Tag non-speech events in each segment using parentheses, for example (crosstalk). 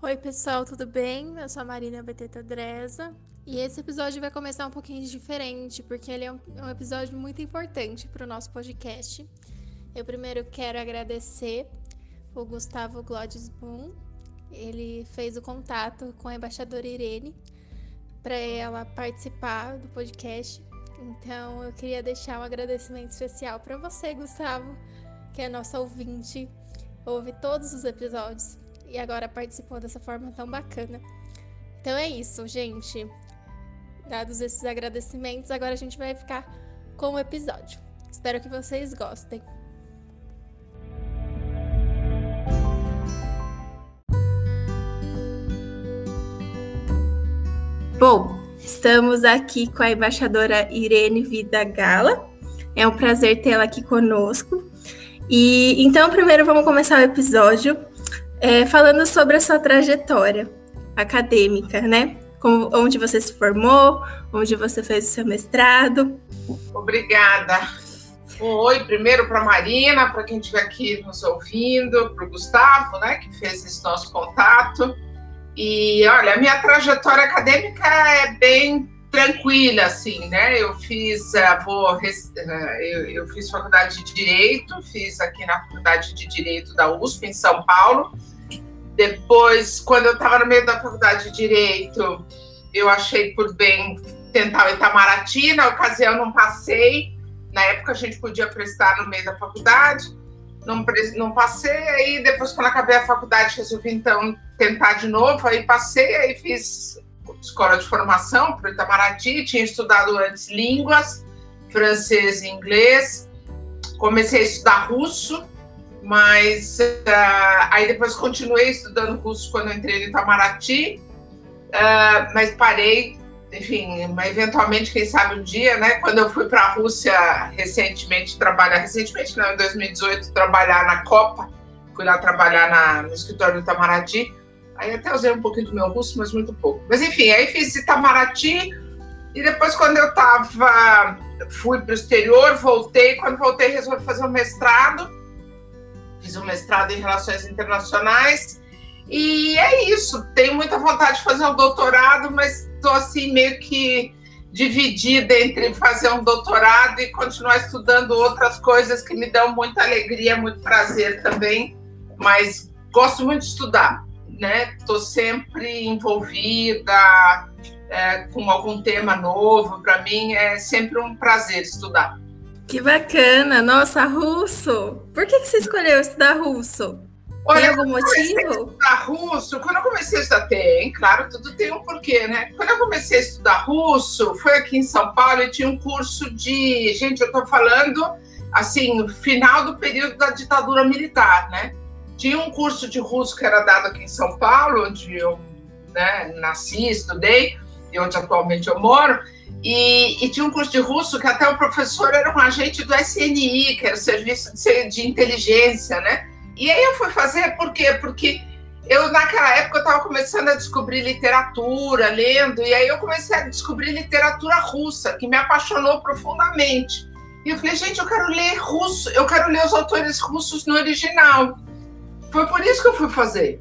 Oi, pessoal, tudo bem? Eu sou a Marina Beteta Dresa e esse episódio vai começar um pouquinho diferente porque ele é um, um episódio muito importante para o nosso podcast. Eu primeiro quero agradecer o Gustavo Glodisboom. Ele fez o contato com a embaixadora Irene para ela participar do podcast. Então, eu queria deixar um agradecimento especial para você, Gustavo, que é nosso ouvinte, ouve todos os episódios e agora participou dessa forma tão bacana. Então é isso, gente. Dados esses agradecimentos, agora a gente vai ficar com o episódio. Espero que vocês gostem. Bom, estamos aqui com a embaixadora Irene Vida Gala. É um prazer tê-la aqui conosco. E então, primeiro vamos começar o episódio é, falando sobre a sua trajetória acadêmica, né? Como, onde você se formou, onde você fez o seu mestrado. Obrigada. Um oi primeiro para Marina, para quem estiver aqui nos ouvindo, para o Gustavo, né, que fez esse nosso contato. E olha, a minha trajetória acadêmica é bem tranquila, assim, né? Eu fiz, uh, vou, eu, eu, fiz faculdade de Direito, fiz aqui na Faculdade de Direito da USP, em São Paulo. Depois, quando eu estava no meio da Faculdade de Direito, eu achei por bem tentar o Itamaraty, na ocasião não passei, na época a gente podia prestar no meio da faculdade, não, não passei, aí depois quando acabei a faculdade resolvi então tentar de novo, aí passei, aí fiz escola de formação para o Itamaraty, tinha estudado antes línguas, francês e inglês, comecei a estudar russo, mas uh, aí depois continuei estudando russo quando entrei no Itamaraty, uh, mas parei, enfim, mas eventualmente, quem sabe um dia, né, quando eu fui para a Rússia recentemente trabalhar, recentemente não, em 2018, trabalhar na Copa, fui lá trabalhar na, no escritório do Itamaraty, Aí até usei um pouquinho do meu russo, mas muito pouco. Mas enfim, aí fiz Itamaraty e depois quando eu tava, fui para o exterior, voltei. Quando voltei, resolvi fazer um mestrado. Fiz um mestrado em relações internacionais. E é isso. Tenho muita vontade de fazer um doutorado, mas estou assim meio que dividida entre fazer um doutorado e continuar estudando outras coisas que me dão muita alegria, muito prazer também. Mas gosto muito de estudar né? Estou sempre envolvida é, com algum tema novo. Para mim é sempre um prazer estudar. Que bacana! Nossa, russo! Por que, que você escolheu estudar russo? Olha, tem algum motivo? estudar russo, quando eu comecei a estudar, tem, claro, tudo tem um porquê, né? Quando eu comecei a estudar russo, foi aqui em São Paulo e tinha um curso de. Gente, eu estou falando, assim, final do período da ditadura militar, né? Tinha um curso de russo que era dado aqui em São Paulo, onde eu né, nasci, estudei, e onde atualmente eu moro. E, e, tinha um curso de russo que até o professor era um agente do SNI, que era o Serviço de, de Inteligência, né? E aí eu fui fazer, por quê? Porque eu, naquela época, eu estava começando a descobrir literatura, lendo, e aí eu comecei a descobrir literatura russa, que me apaixonou profundamente. E eu falei, gente, eu quero ler russo, eu quero ler os autores russos no original. Foi por isso que eu fui fazer.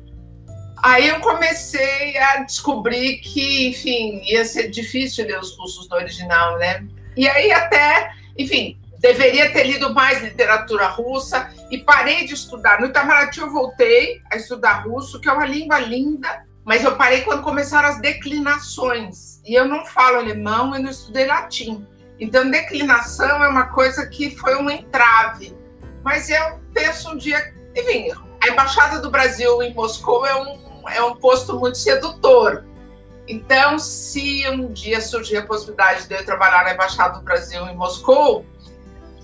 Aí eu comecei a descobrir que, enfim, ia ser difícil ler os cursos no original, né? E aí até, enfim, deveria ter lido mais literatura russa e parei de estudar. No Itamaraty eu voltei a estudar russo, que é uma língua linda, mas eu parei quando começaram as declinações. E eu não falo alemão e não estudei latim. Então, declinação é uma coisa que foi um entrave. Mas eu penso um dia, enfim, a Embaixada do Brasil em Moscou é um, é um posto muito sedutor. Então, se um dia surgir a possibilidade de eu trabalhar na Embaixada do Brasil em Moscou,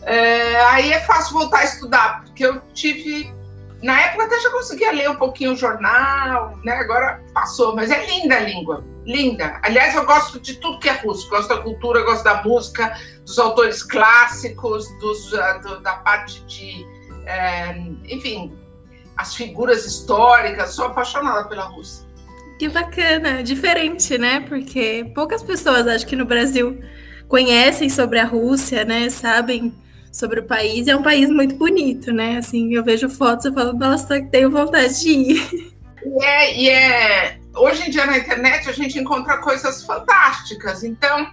é, aí é fácil voltar a estudar, porque eu tive na época até já conseguia ler um pouquinho o jornal, né? Agora passou, mas é linda a língua, linda. Aliás, eu gosto de tudo que é russo, gosto da cultura, gosto da música, dos autores clássicos, dos, uh, do, da parte de, é, enfim, as figuras históricas. Sou apaixonada pela Rússia. Que bacana, diferente, né? Porque poucas pessoas, acho que no Brasil, conhecem sobre a Rússia, né? Sabem sobre o país. É um país muito bonito, né? Assim, eu vejo fotos e falo, nossa, tenho vontade de ir. E é, e é, hoje em dia na internet a gente encontra coisas fantásticas. Então,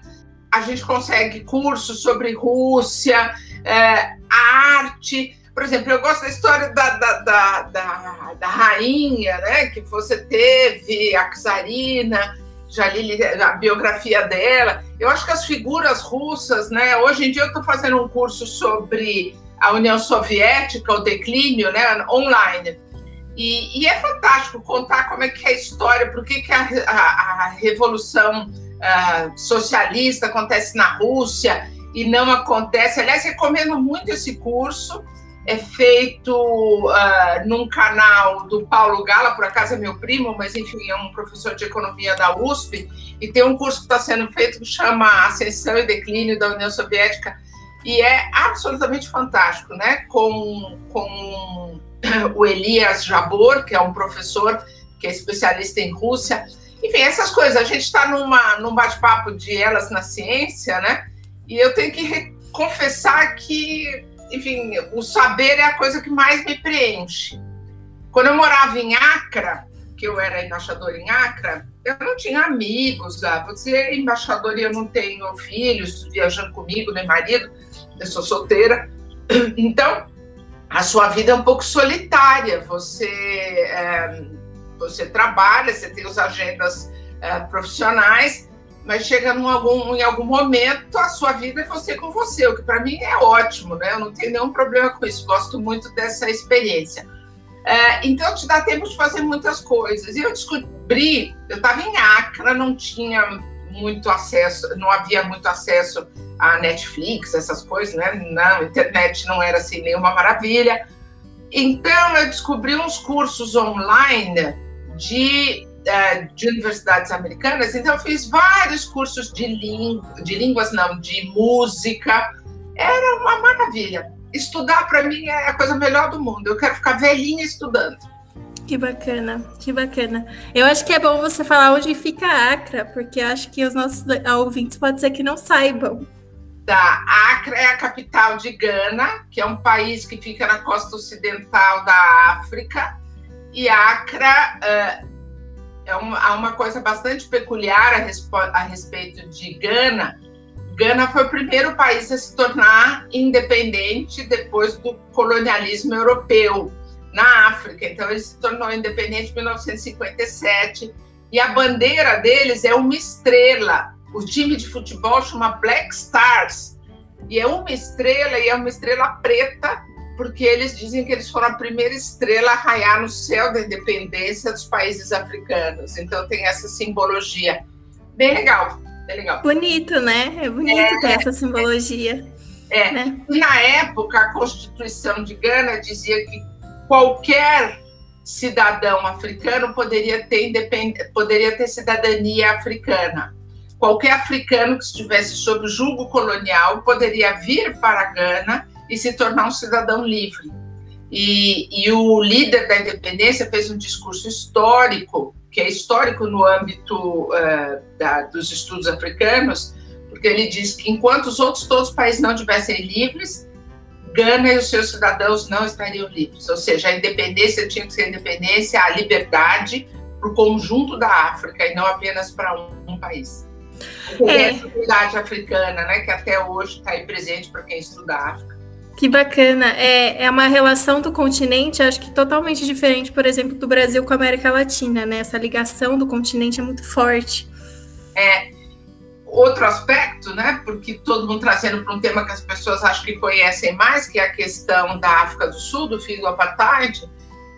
a gente consegue cursos sobre Rússia, é, arte. Por exemplo, eu gosto da história da, da, da, da, da rainha, né? Que você teve, a czarina já li a biografia dela. Eu acho que as figuras russas, né? Hoje em dia eu estou fazendo um curso sobre a União Soviética, o declínio, né? Online. E, e é fantástico contar como é que é a história, por que, que a, a, a revolução uh, socialista acontece na Rússia e não acontece. Aliás, recomendo muito esse curso é feito uh, num canal do Paulo Gala, por acaso é meu primo, mas enfim, é um professor de economia da USP, e tem um curso que está sendo feito que chama Ascensão e Declínio da União Soviética, e é absolutamente fantástico, né? Com, com o Elias Jabor, que é um professor que é especialista em Rússia. Enfim, essas coisas. A gente está num bate-papo de elas na ciência, né? E eu tenho que confessar que enfim, o saber é a coisa que mais me preenche. Quando eu morava em Acre, que eu era embaixador em Acre, eu não tinha amigos lá. Você é embaixador e eu não tenho filhos viajando comigo, nem marido, eu sou solteira. Então, a sua vida é um pouco solitária. Você, é, você trabalha, você tem as agendas é, profissionais, mas chega algum, em algum momento a sua vida é você com você, o que para mim é ótimo, né? Eu não tenho nenhum problema com isso, gosto muito dessa experiência. É, então te dá tempo de fazer muitas coisas. E eu descobri, eu estava em Acre, não tinha muito acesso, não havia muito acesso a Netflix, essas coisas, né? Na internet não era assim nenhuma maravilha. Então eu descobri uns cursos online de de universidades americanas, então eu fiz vários cursos de, de línguas, não, de música. Era uma maravilha. Estudar para mim é a coisa melhor do mundo. Eu quero ficar velhinha estudando. Que bacana, que bacana. Eu acho que é bom você falar onde fica a Acre, porque acho que os nossos ouvintes pode ser que não saibam. Tá, Acre é a capital de Gana, que é um país que fica na costa ocidental da África. E Acre uh, é uma, há uma coisa bastante peculiar a, a respeito de Gana. Gana foi o primeiro país a se tornar independente depois do colonialismo europeu na África. Então, ele se tornou independente em 1957 e a bandeira deles é uma estrela. O time de futebol chama Black Stars e é uma estrela e é uma estrela preta porque eles dizem que eles foram a primeira estrela a raiar no céu da independência dos países africanos. Então tem essa simbologia. Bem legal, bem legal. Bonito, né? É bonito é, ter essa simbologia. É. Né? Na época, a Constituição de Gana dizia que qualquer cidadão africano poderia ter, independ... poderia ter cidadania africana. Qualquer africano que estivesse sob julgo colonial poderia vir para Gana e se tornar um cidadão livre. E, e, o líder da independência fez um discurso histórico, que é histórico no âmbito uh, da, dos estudos africanos, porque ele diz que enquanto os outros todos os países não estivessem livres, Gana e os seus cidadãos não estariam livres. Ou seja, a independência tinha que ser independência, a liberdade para o conjunto da África e não apenas para um, um país. É. a comunidade africana, né, que até hoje está aí presente para quem estuda a África. Que bacana. É, é uma relação do continente, acho que totalmente diferente, por exemplo, do Brasil com a América Latina, né? Essa ligação do continente é muito forte. É. Outro aspecto, né? Porque todo mundo trazendo para um tema que as pessoas acham que conhecem mais, que é a questão da África do Sul, do fim do apartheid.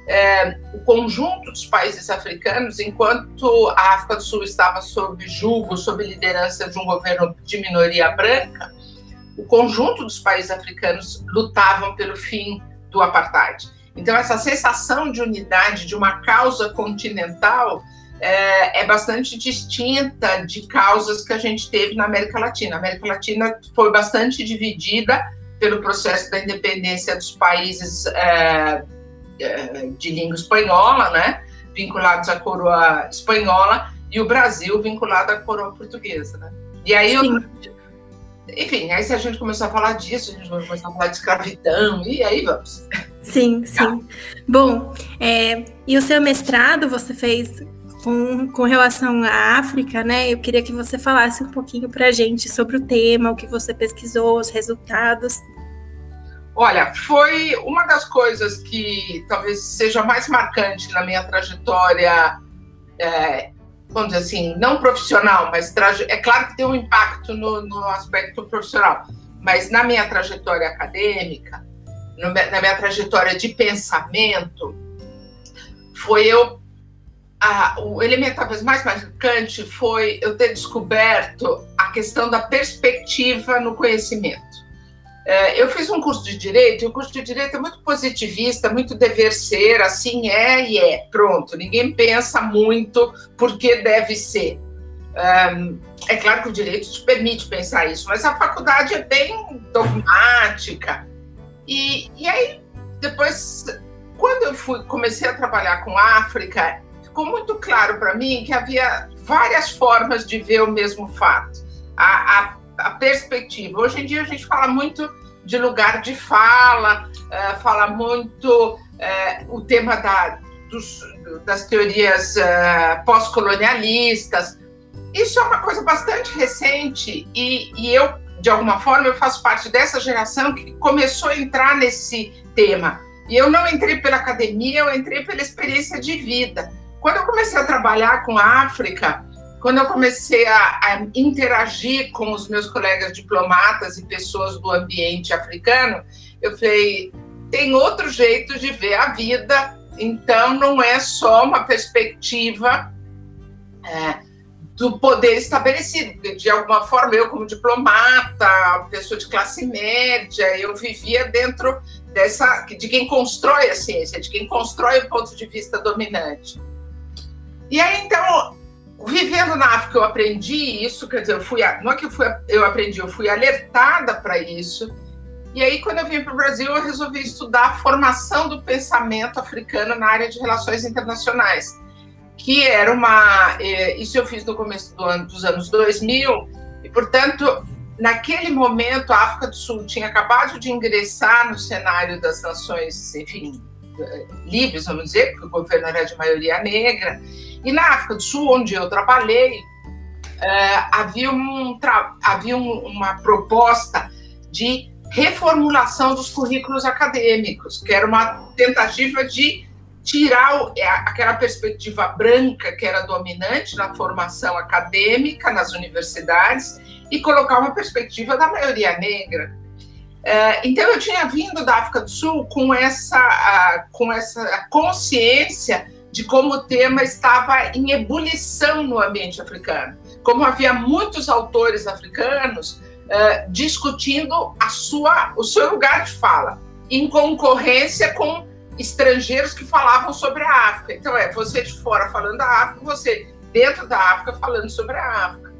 É, o conjunto dos países africanos, enquanto a África do Sul estava sob julgo, sob liderança de um governo de minoria branca, o conjunto dos países africanos lutavam pelo fim do apartheid. Então, essa sensação de unidade, de uma causa continental, é, é, bastante distinta de causas que a gente teve na América Latina. A América Latina foi bastante dividida pelo processo da independência dos países é, é de língua espanhola, né, vinculados à coroa espanhola, e o Brasil vinculado à coroa portuguesa. Né? E aí eu, enfim, aí se a gente começar a falar disso, a gente vai começar a falar de escravidão, e aí vamos. Sim, sim. Bom, é, e o seu mestrado você fez com, com relação à África, né? Eu queria que você falasse um pouquinho para a gente sobre o tema, o que você pesquisou, os resultados. Olha, foi uma das coisas que talvez seja mais marcante na minha trajetória é, vamos dizer assim, não profissional, mas é claro que tem um impacto no, no aspecto profissional, mas na minha trajetória acadêmica, no, na minha trajetória de pensamento, foi eu. A, o elemento talvez mais marcante foi eu ter descoberto a questão da perspectiva no conhecimento. É, eu fiz um curso de direito, e o curso de direito é muito positivista, muito dever ser, assim é e é, pronto. Ninguém pensa muito porque deve ser. É claro que o direito te permite pensar isso, mas a faculdade é bem dogmática. E, e aí, depois, quando eu fui, comecei a trabalhar com África, ficou muito claro para mim que havia várias formas de ver o mesmo fato. A, a a perspectiva. Hoje em dia a gente fala muito de lugar de fala, uh, fala muito uh, o tema da, dos, das teorias uh, pós-colonialistas. Isso é uma coisa bastante recente e, e eu, de alguma forma, eu faço parte dessa geração que começou a entrar nesse tema. E eu não entrei pela academia, eu entrei pela experiência de vida. Quando eu comecei a trabalhar com a África, quando eu comecei a, a, interagir com os meus colegas diplomatas e pessoas do ambiente africano, eu falei: tem outro jeito de ver a vida, então não é só uma perspectiva é, do poder estabelecido. Porque, de alguma forma, eu, como diplomata, pessoa de classe média, eu vivia dentro dessa de quem constrói a ciência, de quem constrói o ponto de vista dominante. E aí, então, vivendo na África eu aprendi isso, quer dizer, eu fui, não é que eu, fui, eu aprendi, eu fui alertada para isso. E aí, quando eu vim para o Brasil, eu resolvi estudar a formação do pensamento africano na área de relações internacionais, que era uma. É, isso eu fiz no começo do ano, dos anos 2000, e, portanto, naquele momento, a África do Sul tinha acabado de ingressar no cenário das nações, enfim, livres, vamos dizer, porque o governo era de maioria negra. E na África do Sul, onde eu trabalhei, uh, havia, um, havia um, uma proposta de reformulação dos currículos acadêmicos, que era uma tentativa de tirar o, é, aquela perspectiva branca que era dominante na formação acadêmica nas universidades e colocar uma perspectiva da maioria negra. É, então eu tinha vindo da África do Sul com essa, com essa consciência de como o tema estava em ebulição no ambiente africano, como havia muitos autores africanos uh, discutindo a sua, o seu lugar de fala, em concorrência com estrangeiros que falavam sobre a África. Então é você de fora falando da África, você dentro da África falando sobre a África.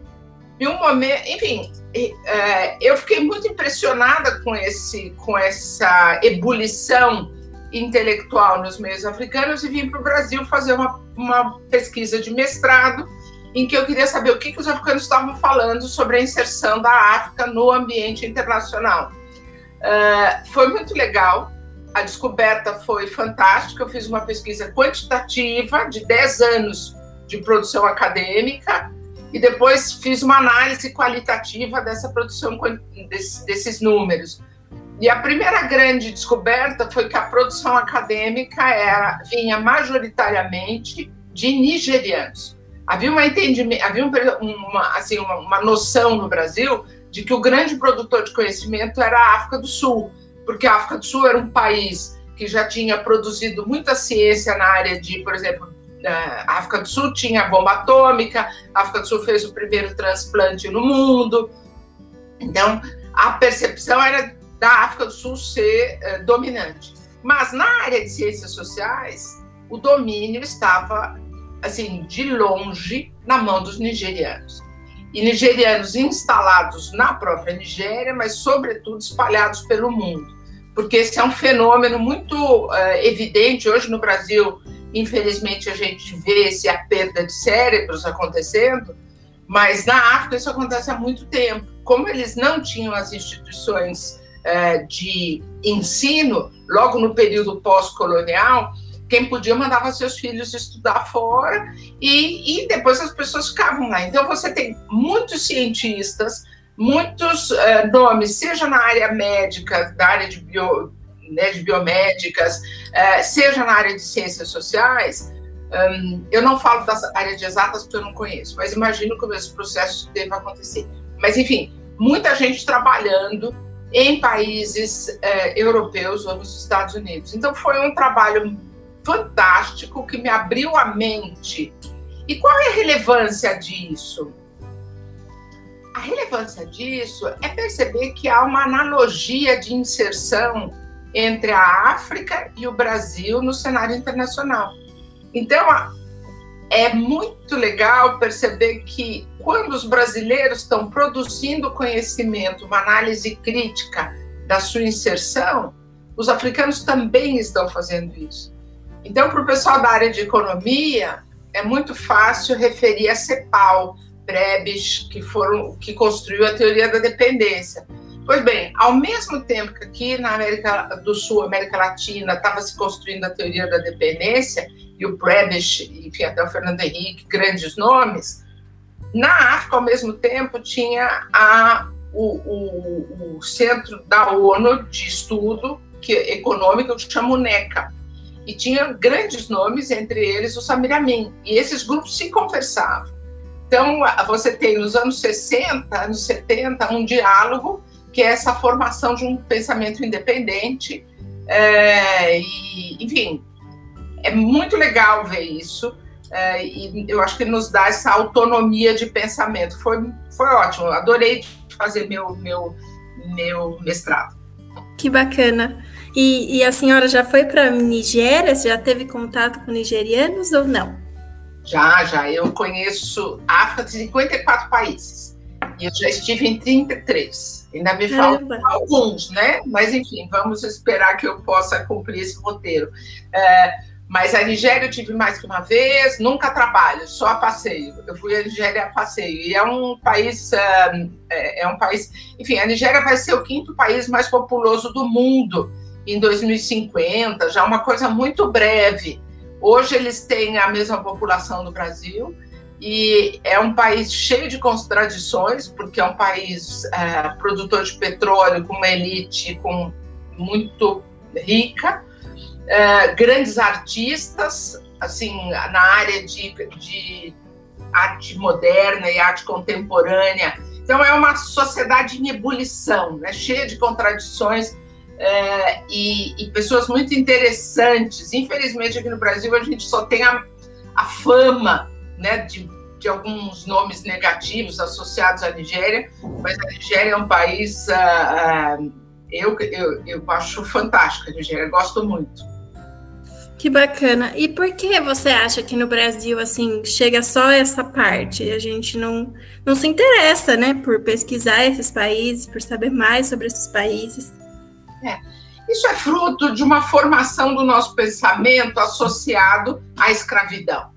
E um momento, enfim, uh, eu fiquei muito impressionada com esse, com essa ebulição intelectual nos meios africanos e vim para o Brasil fazer uma, uma pesquisa de mestrado em que eu queria saber o que, que os africanos estavam falando sobre a inserção da África no ambiente internacional. Uh, foi muito legal, a descoberta foi fantástica. Eu fiz uma pesquisa quantitativa de 10 anos de produção acadêmica e depois fiz uma análise qualitativa dessa produção, desses números. E a primeira grande descoberta foi que a produção acadêmica era, vinha majoritariamente de nigerianos. Havia, uma havia uma, assim, uma, uma noção no Brasil de que o grande produtor de conhecimento era a África do Sul, porque a África do Sul era um país que já tinha produzido muita ciência na área de, por exemplo, a África do Sul tinha bomba atômica, a África do Sul fez o primeiro transplante no mundo. Então, a percepção era da África do Sul ser eh, dominante. Mas na área de ciências sociais, o domínio estava, assim, de longe na mão dos nigerianos. E nigerianos instalados na própria Nigéria, mas, sobretudo, espalhados pelo mundo. Porque esse é um fenômeno muito uh, evidente hoje no Brasil. Infelizmente, a gente vê esse a perda de cérebros acontecendo, mas na África isso acontece há muito tempo. Como eles não tinham as instituições de ensino, logo no período pós-colonial, quem podia mandava seus filhos estudar fora e, e depois as pessoas ficavam lá. Então você tem muitos cientistas, muitos uh, nomes, seja na área médica, da área de, bio, né, de biomédicas, uh, seja na área de ciências sociais. Um, eu não falo das áreas de exatas porque eu não conheço, mas imagino como esse processo deve acontecer. Mas, enfim, muita gente trabalhando em países uh, europeus ou nos Estados Unidos. Então, foi um trabalho fantástico que me abriu a mente. E qual é a relevância disso? A relevância disso é perceber que há uma analogia de inserção entre a África e o Brasil no cenário internacional. Então, é muito legal perceber que quando os brasileiros estão produzindo conhecimento, uma análise crítica da sua inserção, os africanos também estão fazendo isso. Então, para o pessoal da área de economia, é muito fácil referir a CEPAL, Prebisch, que, foram, que construiu a teoria da dependência. Pois bem, ao mesmo tempo que aqui na América do Sul, América Latina, estava se construindo a teoria da dependência, e o Prebisch, enfim, até o Fernando Henrique, grandes nomes, na África, ao mesmo tempo, tinha a, o, o, o Centro da ONU de Estudo que, Econômico, que chama NECA, e tinha grandes nomes, entre eles o Samir Amin, e esses grupos se conversavam. Então, você tem nos anos 60, anos 70, um diálogo, que é essa formação de um pensamento independente, é, e, enfim, é muito legal ver isso, é, e eu acho que nos dá essa autonomia de pensamento. Foi, foi ótimo, adorei fazer meu, meu, meu mestrado. Que bacana. E, e a senhora já foi para Nigéria? Você já teve contato com nigerianos ou não? Já, já. Eu conheço África de 54 países. E eu já estive em 33. Ainda me faltam alguns, né? Mas, enfim, vamos esperar que eu possa cumprir esse roteiro. É, mas a Nigéria eu tive mais que uma vez, nunca trabalho, só a passeio. Eu fui à Nigéria a passeio. E é um país, é, é, é um país. Enfim, a Nigéria vai ser o quinto país mais populoso do mundo em 2050, já uma coisa muito breve. Hoje eles têm a mesma população do Brasil e é um país cheio de contradições, porque é um país é, produtor de petróleo com uma elite com muito rica, é, grandes artistas, assim, na área de, de arte moderna e arte contemporânea. Então é uma sociedade em ebulição, né, cheia de contradições é, e, e, pessoas muito interessantes. Infelizmente, aqui no Brasil, a gente só tem a, a fama né, de, de, alguns nomes negativos associados à Nigéria, mas a Nigéria é um país. Uh, uh, eu, eu, eu acho fantástico a Nigéria, gosto muito. Que bacana. E por que você acha que no Brasil, assim, chega só essa parte? A gente não, não se interessa, né, por pesquisar esses países, por saber mais sobre esses países? É. Isso é fruto de uma formação do nosso pensamento associado à escravidão.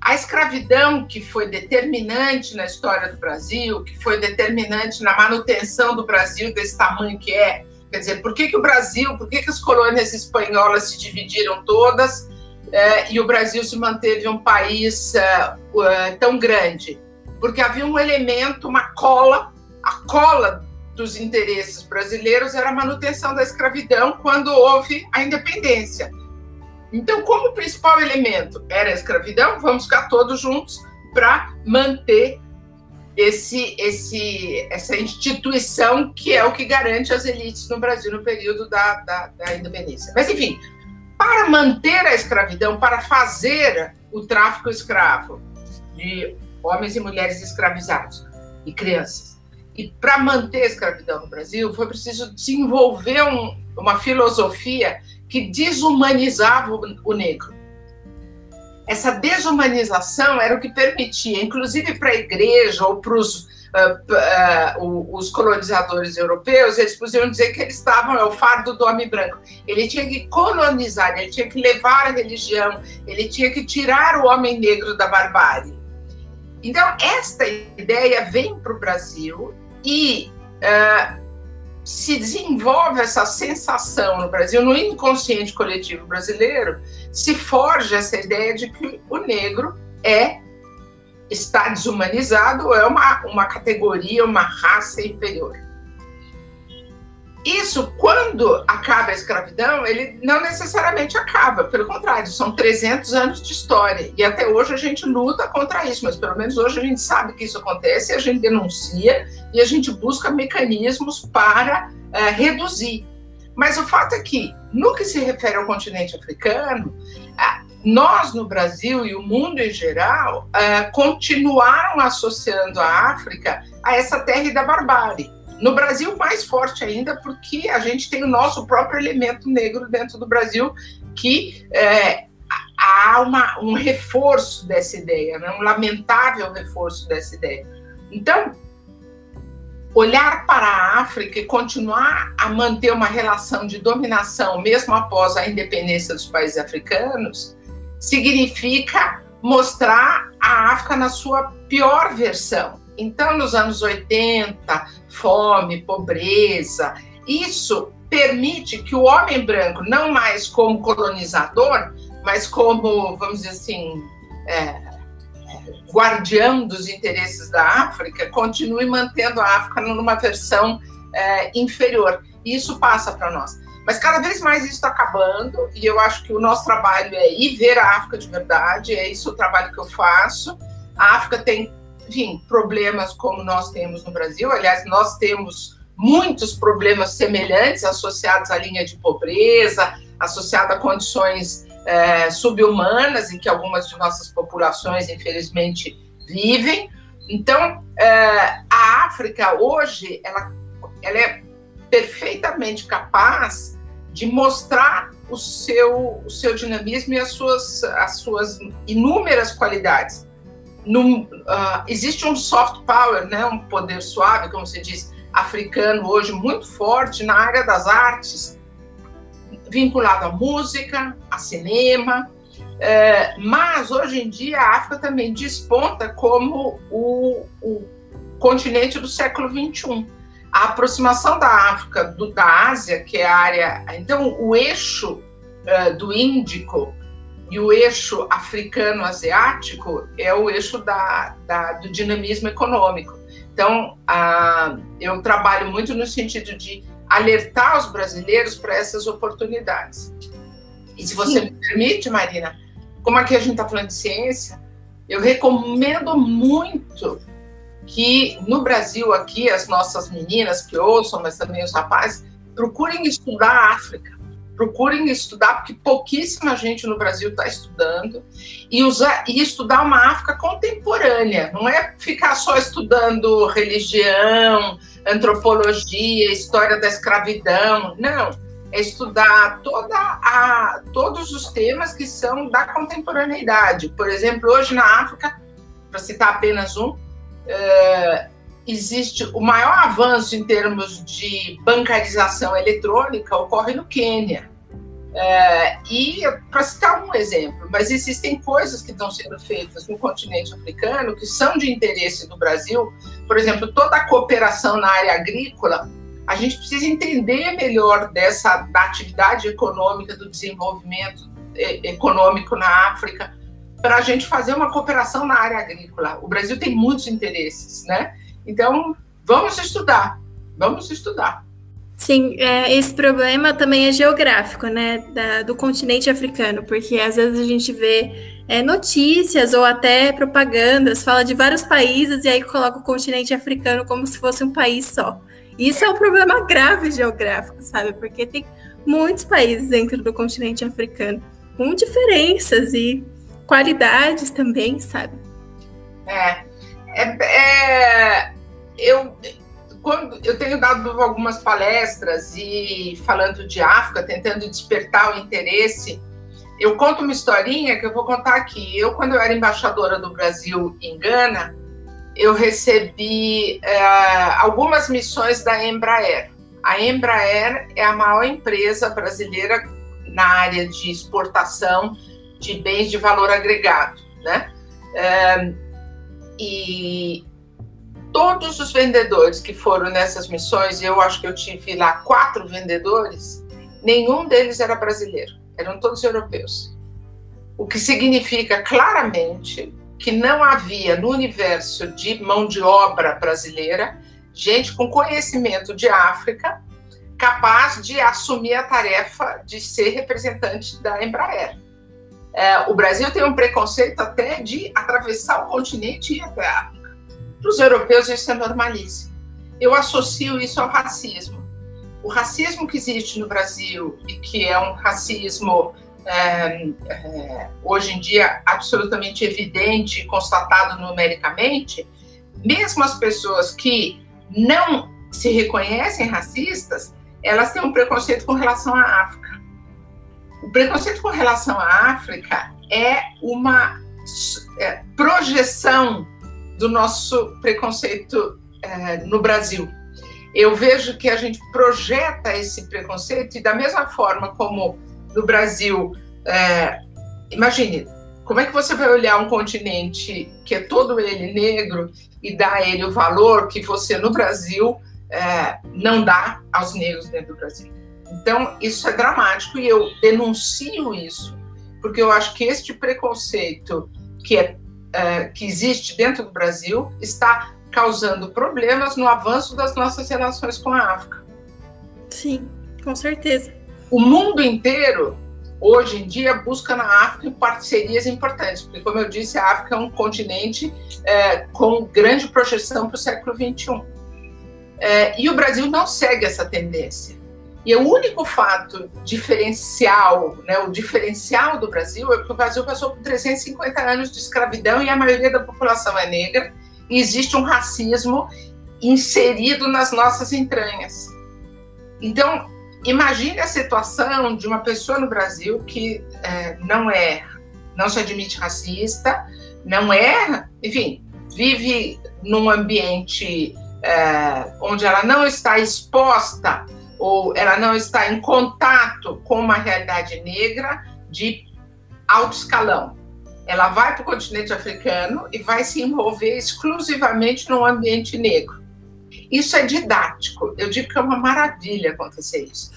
A escravidão que foi determinante na história do Brasil, que foi determinante na manutenção do Brasil desse tamanho que é, quer dizer, por que, que o Brasil, por que, que as colônias espanholas se dividiram todas é, e o Brasil se manteve um país é, é, tão grande? Porque havia um elemento, uma cola, a cola dos interesses brasileiros era a manutenção da escravidão quando houve a independência. Então, como principal elemento era a escravidão, vamos ficar todos juntos para manter esse, esse, essa instituição que é o que garante as elites no Brasil no período da, da, da independência. Mas, enfim, para manter a escravidão, para fazer o tráfico escravo de homens e mulheres escravizados e crianças, e para manter a escravidão no Brasil, foi preciso desenvolver um, uma filosofia que desumanizava o negro. Essa desumanização era o que permitia, inclusive para a igreja ou para os uh, uh, os colonizadores europeus, eles podiam dizer que eles estavam, é o fardo do homem branco. Ele tinha que colonizar, ele tinha que levar a religião, ele tinha que tirar o homem negro da barbárie. Então, esta ideia vem para o Brasil e uh, se desenvolve essa sensação no Brasil, no inconsciente coletivo brasileiro, se forja essa ideia de que o negro é está desumanizado é uma, uma categoria, uma raça inferior. Isso, quando acaba a escravidão, ele não necessariamente acaba, pelo contrário, são 300 anos de história. E até hoje a gente luta contra isso, mas pelo menos hoje a gente sabe que isso acontece, a gente denuncia e a gente busca mecanismos para uh, reduzir. Mas o fato é que, no que se refere ao continente africano, nós no Brasil e o mundo em geral uh, continuaram associando a África a essa terra da barbárie. No Brasil, mais forte ainda, porque a gente tem o nosso próprio elemento negro dentro do Brasil, que é, há uma, um reforço dessa ideia, né? um lamentável reforço dessa ideia. Então, olhar para a África e continuar a manter uma relação de dominação, mesmo após a independência dos países africanos, significa mostrar a África na sua pior versão. Então, nos anos 80, fome, pobreza, isso permite que o homem branco, não mais como colonizador, mas como, vamos dizer assim, é, guardião dos interesses da África, continue mantendo a África numa versão é, inferior. E isso passa para nós. Mas cada vez mais isso está acabando, e eu acho que o nosso trabalho é ir ver a África de verdade, é isso o trabalho que eu faço. A África tem, enfim, problemas como nós temos no Brasil, aliás, nós temos muitos problemas semelhantes associados à linha de pobreza, associados a condições é, subhumanas em que algumas de nossas populações, infelizmente, vivem. Então, é, a África hoje, ela, ela é perfeitamente capaz de mostrar o seu, o seu dinamismo e as suas, as suas inúmeras qualidades. Uh, existe um soft power, né, um poder suave, como se diz, africano hoje muito forte na área das artes, vinculado à música, a cinema, é, mas hoje em dia a África também desponta como o, o continente do século XXI a aproximação da África do, da Ásia, que é a área. Então, o eixo uh, do Índico e o eixo africano-asiático é o eixo da, da, do dinamismo econômico. Então, eu trabalho muito no sentido de alertar os brasileiros para essas oportunidades. E se você Sim. me permite, Marina, como aqui a gente está falando de ciência, eu recomendo muito que no Brasil aqui as nossas meninas que ouçam, mas também os rapazes, procurem estudar a África, procurem estudar porque pouquíssima gente no Brasil está estudando e usar e estudar uma África contemporânea, não é ficar só estudando religião, antropologia, história da escravidão, não, é estudar toda a todos os temas que são da contemporaneidade. Por exemplo, hoje na África, para citar apenas um, é, existe o maior avanço em termos de bancarização eletrônica ocorre no Quênia. É, e, para citar um exemplo, mas existem coisas que estão sendo feitas no continente africano que são de interesse do Brasil, por exemplo, toda a cooperação na área agrícola, a gente precisa entender melhor dessa da atividade econômica, do desenvolvimento econômico na África, para a gente fazer uma cooperação na área agrícola. O Brasil tem muitos interesses, né? Então, vamos estudar, vamos estudar. Sim, é, esse problema também é geográfico, né, da, do continente africano, porque às vezes a gente vê é, notícias ou até propagandas, fala de vários países e aí coloca o continente africano como se fosse um país só. Isso é um problema grave geográfico, sabe? Porque tem muitos países dentro do continente africano com diferenças e qualidades também, sabe? É, é, é eu quando eu tenho dado algumas palestras e falando de África, tentando despertar o interesse, eu conto uma historinha que eu vou contar aqui. Eu, quando eu era embaixadora do Brasil em Gana, eu recebi é, algumas missões da Embraer. A Embraer é a maior empresa brasileira na área de exportação de bens de valor agregado, né? É, e todos os vendedores que foram nessas missões, eu acho que eu tive lá quatro vendedores, nenhum deles era brasileiro, eram todos europeus. O que significa claramente que não havia no universo de mão de obra brasileira gente com conhecimento de África capaz de assumir a tarefa de ser representante da Embraer. É, o Brasil tem um preconceito até de atravessar o continente e ir até. Para os europeus, isso é normalíssimo. Eu associo isso ao racismo. O racismo que existe no Brasil e que é um racismo é, é, hoje em dia absolutamente evidente e constatado numericamente, mesmo as pessoas que não se reconhecem racistas, elas têm um preconceito com relação à África. O preconceito com relação à África é uma é, projeção do nosso preconceito é, no Brasil. Eu vejo que a gente projeta esse preconceito e da mesma forma como no Brasil, é, imagine, como é que você vai olhar um continente que é todo ele negro e dar a ele o valor que você no Brasil é, não dá aos negros dentro do Brasil? Então, isso é dramático e eu denuncio isso, porque eu acho que este preconceito que é é, que existe dentro do Brasil está causando problemas no avanço das nossas relações com a África. Sim, com certeza. O mundo inteiro, hoje em dia, busca na África parcerias importantes, porque, como eu disse, a África é um continente é, com grande projeção para o século XXI. É, e o Brasil não segue essa tendência. E o único fato diferencial, né, o diferencial do Brasil é que o Brasil passou por 350 anos de escravidão e a maioria da população é negra e existe um racismo inserido nas nossas entranhas. Então, imagine a situação de uma pessoa no Brasil que é, não é, não se admite racista, não é, enfim, vive num ambiente é, onde ela não está exposta ou ela não está em contato com uma realidade negra de alto escalão. Ela vai para o continente africano e vai se envolver exclusivamente num ambiente negro. Isso é didático. Eu digo que é uma maravilha acontecer isso.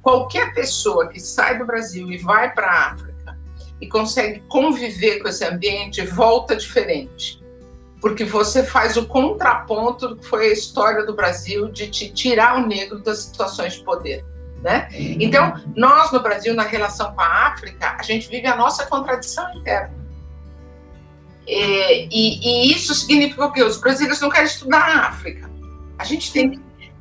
Qualquer pessoa que sai do Brasil e vai para a África e consegue conviver com esse ambiente volta diferente porque você faz o contraponto do que foi a história do Brasil de te tirar o negro das situações de poder. Né? Então, nós no Brasil, na relação com a África, a gente vive a nossa contradição interna. E, e, e isso significa o quê? Os brasileiros não querem estudar a África. A gente tem que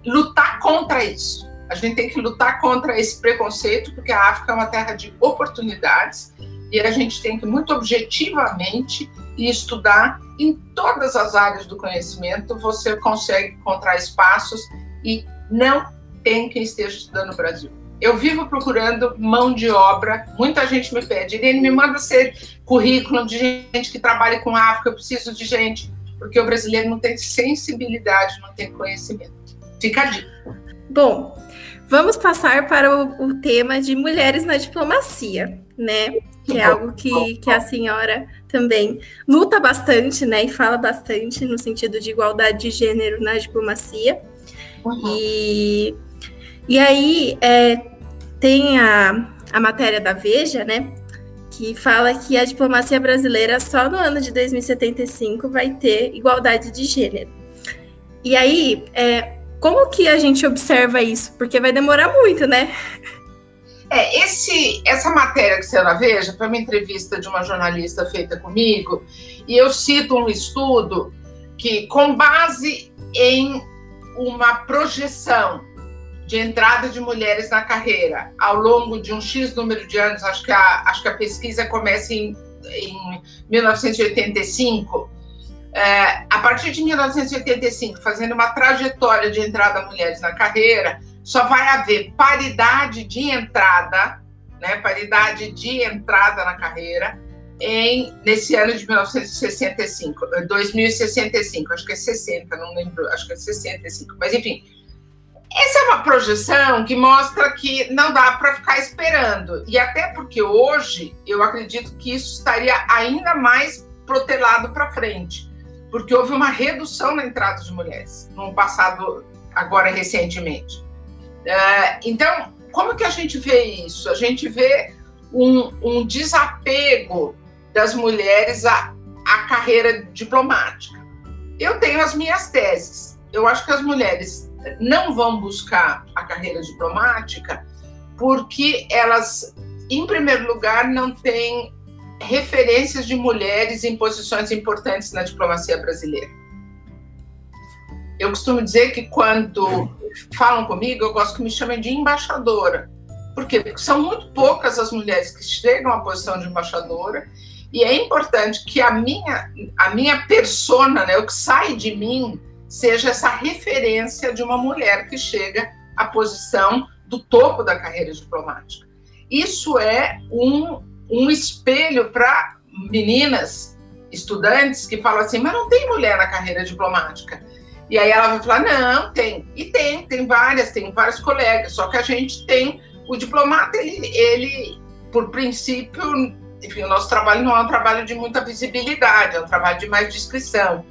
lutar contra isso. A gente tem que lutar contra esse preconceito, porque a África é uma terra de oportunidades e a gente tem que, muito objetivamente, estudar em todas as áreas do conhecimento. Você consegue encontrar espaços e não tem quem esteja estudando no Brasil. Eu vivo procurando mão de obra. Muita gente me pede, Irene, me manda ser currículo de gente que trabalha com África. Eu preciso de gente, porque o brasileiro não tem sensibilidade, não tem conhecimento. Fica a dica. Bom, vamos passar para o, o tema de mulheres na diplomacia, né? que é algo que, que a senhora também luta bastante, né? E fala bastante no sentido de igualdade de gênero na diplomacia. Uhum. E, e aí é, tem a, a matéria da Veja, né? Que fala que a diplomacia brasileira só no ano de 2075 vai ter igualdade de gênero. E aí, é, como que a gente observa isso? Porque vai demorar muito, né? É, esse, essa matéria que você na Veja foi uma entrevista de uma jornalista feita comigo, e eu cito um estudo que, com base em uma projeção de entrada de mulheres na carreira ao longo de um X número de anos, acho que a, acho que a pesquisa começa em, em 1985, é, a partir de 1985, fazendo uma trajetória de entrada de mulheres na carreira, só vai haver paridade de entrada, né, paridade de entrada na carreira em nesse ano de 1965, 2065, acho que é 60, não lembro, acho que é 65, mas enfim. Essa é uma projeção que mostra que não dá para ficar esperando. E até porque hoje eu acredito que isso estaria ainda mais protelado para frente, porque houve uma redução na entrada de mulheres no passado, agora recentemente. Uh, então, como que a gente vê isso? A gente vê um, um desapego das mulheres à, à carreira diplomática. Eu tenho as minhas teses. Eu acho que as mulheres não vão buscar a carreira diplomática porque elas, em primeiro lugar, não têm referências de mulheres em posições importantes na diplomacia brasileira. Eu costumo dizer que quando falam comigo, eu gosto que me chamem de embaixadora. Por quê? Porque são muito poucas as mulheres que chegam à posição de embaixadora e é importante que a minha, a minha persona, né, o que sai de mim, seja essa referência de uma mulher que chega à posição do topo da carreira diplomática. Isso é um, um espelho para meninas, estudantes, que falam assim: mas não tem mulher na carreira diplomática. E aí ela vai falar: não, tem. E tem, tem várias, tem vários colegas, só que a gente tem. O diplomata, ele, ele por princípio, enfim, o nosso trabalho não é um trabalho de muita visibilidade, é um trabalho de mais discrição.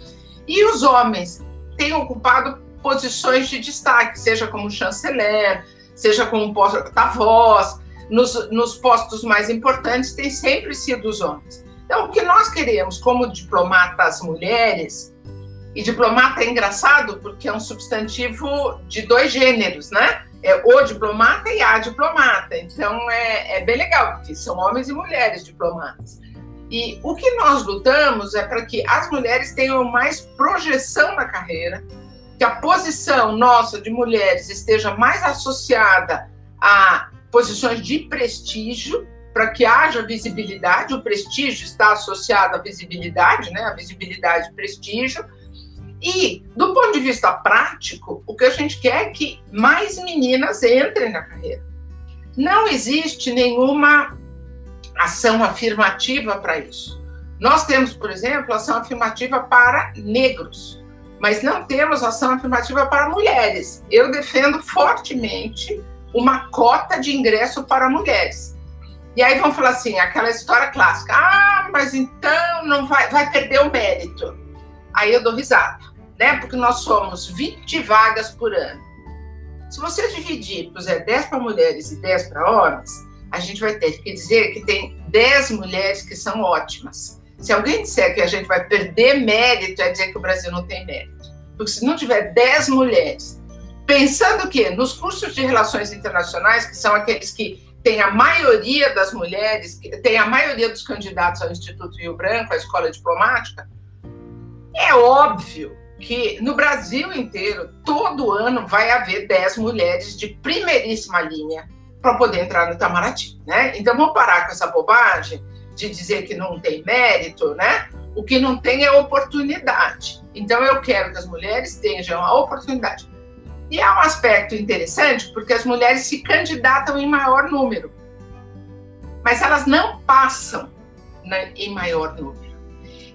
E os homens têm ocupado posições de destaque, seja como chanceler, seja como porta-voz, nos, nos postos mais importantes têm sempre sido os homens. Então, o que nós queremos como diplomatas mulheres, e diplomata é engraçado porque é um substantivo de dois gêneros, né? é o diplomata e a diplomata. Então é, é bem legal, porque são homens e mulheres diplomatas. E o que nós lutamos é para que as mulheres tenham mais projeção na carreira, que a posição nossa de mulheres esteja mais associada a posições de prestígio, para que haja visibilidade. O prestígio está associado à visibilidade, né? A visibilidade e prestígio e, do ponto de vista prático, o que a gente quer é que mais meninas entrem na carreira. Não existe nenhuma ação afirmativa para isso. Nós temos, por exemplo, ação afirmativa para negros, mas não temos ação afirmativa para mulheres. Eu defendo fortemente uma cota de ingresso para mulheres. E aí vão falar assim, aquela história clássica: ah, mas então não vai, vai perder o mérito. Aí eu dou risada né? Porque nós somos 20 vagas por ano. Se você dividir, puser 10 para mulheres e 10 para homens, a gente vai ter que dizer que tem 10 mulheres que são ótimas. Se alguém disser que a gente vai perder mérito, é dizer que o Brasil não tem mérito. Porque se não tiver 10 mulheres, pensando que nos cursos de relações internacionais, que são aqueles que tem a maioria das mulheres, tem a maioria dos candidatos ao Instituto Rio Branco, à escola diplomática, é óbvio que no Brasil inteiro, todo ano, vai haver 10 mulheres de primeiríssima linha para poder entrar no Itamaraty, né? Então vamos parar com essa bobagem de dizer que não tem mérito, né? O que não tem é oportunidade. Então eu quero que as mulheres tenham a oportunidade. E há um aspecto interessante, porque as mulheres se candidatam em maior número, mas elas não passam né, em maior número.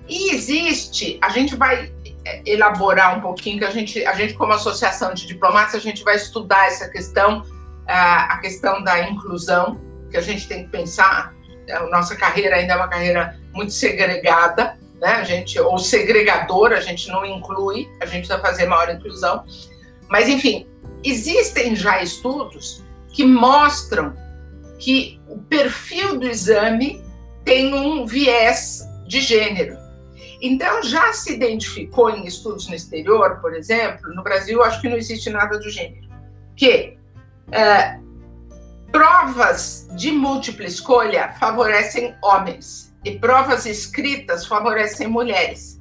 E existe, a gente vai elaborar um pouquinho, que a gente, a gente como associação de diplomatas, a gente vai estudar essa questão, a questão da inclusão, que a gente tem que pensar. A nossa carreira ainda é uma carreira muito segregada, né? A gente, ou segregadora, a gente não inclui, a gente vai fazer maior inclusão. Mas, enfim, existem já estudos que mostram que o perfil do exame tem um viés de gênero. Então, já se identificou em estudos no exterior, por exemplo, no Brasil, acho que não existe nada do gênero, que é, provas de múltipla escolha favorecem homens e provas escritas favorecem mulheres.